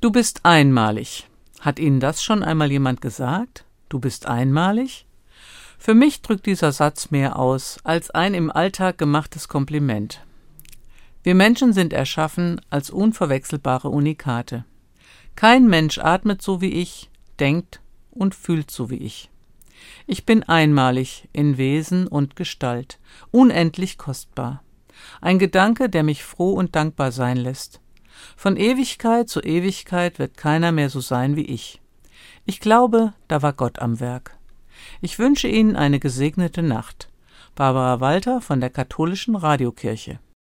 Du bist einmalig. Hat Ihnen das schon einmal jemand gesagt? Du bist einmalig? Für mich drückt dieser Satz mehr aus als ein im Alltag gemachtes Kompliment. Wir Menschen sind erschaffen als unverwechselbare Unikate. Kein Mensch atmet so wie ich, denkt und fühlt so wie ich. Ich bin einmalig in Wesen und Gestalt, unendlich kostbar. Ein Gedanke, der mich froh und dankbar sein lässt. Von Ewigkeit zu Ewigkeit wird keiner mehr so sein wie ich. Ich glaube, da war Gott am Werk. Ich wünsche Ihnen eine gesegnete Nacht. Barbara Walter von der Katholischen Radiokirche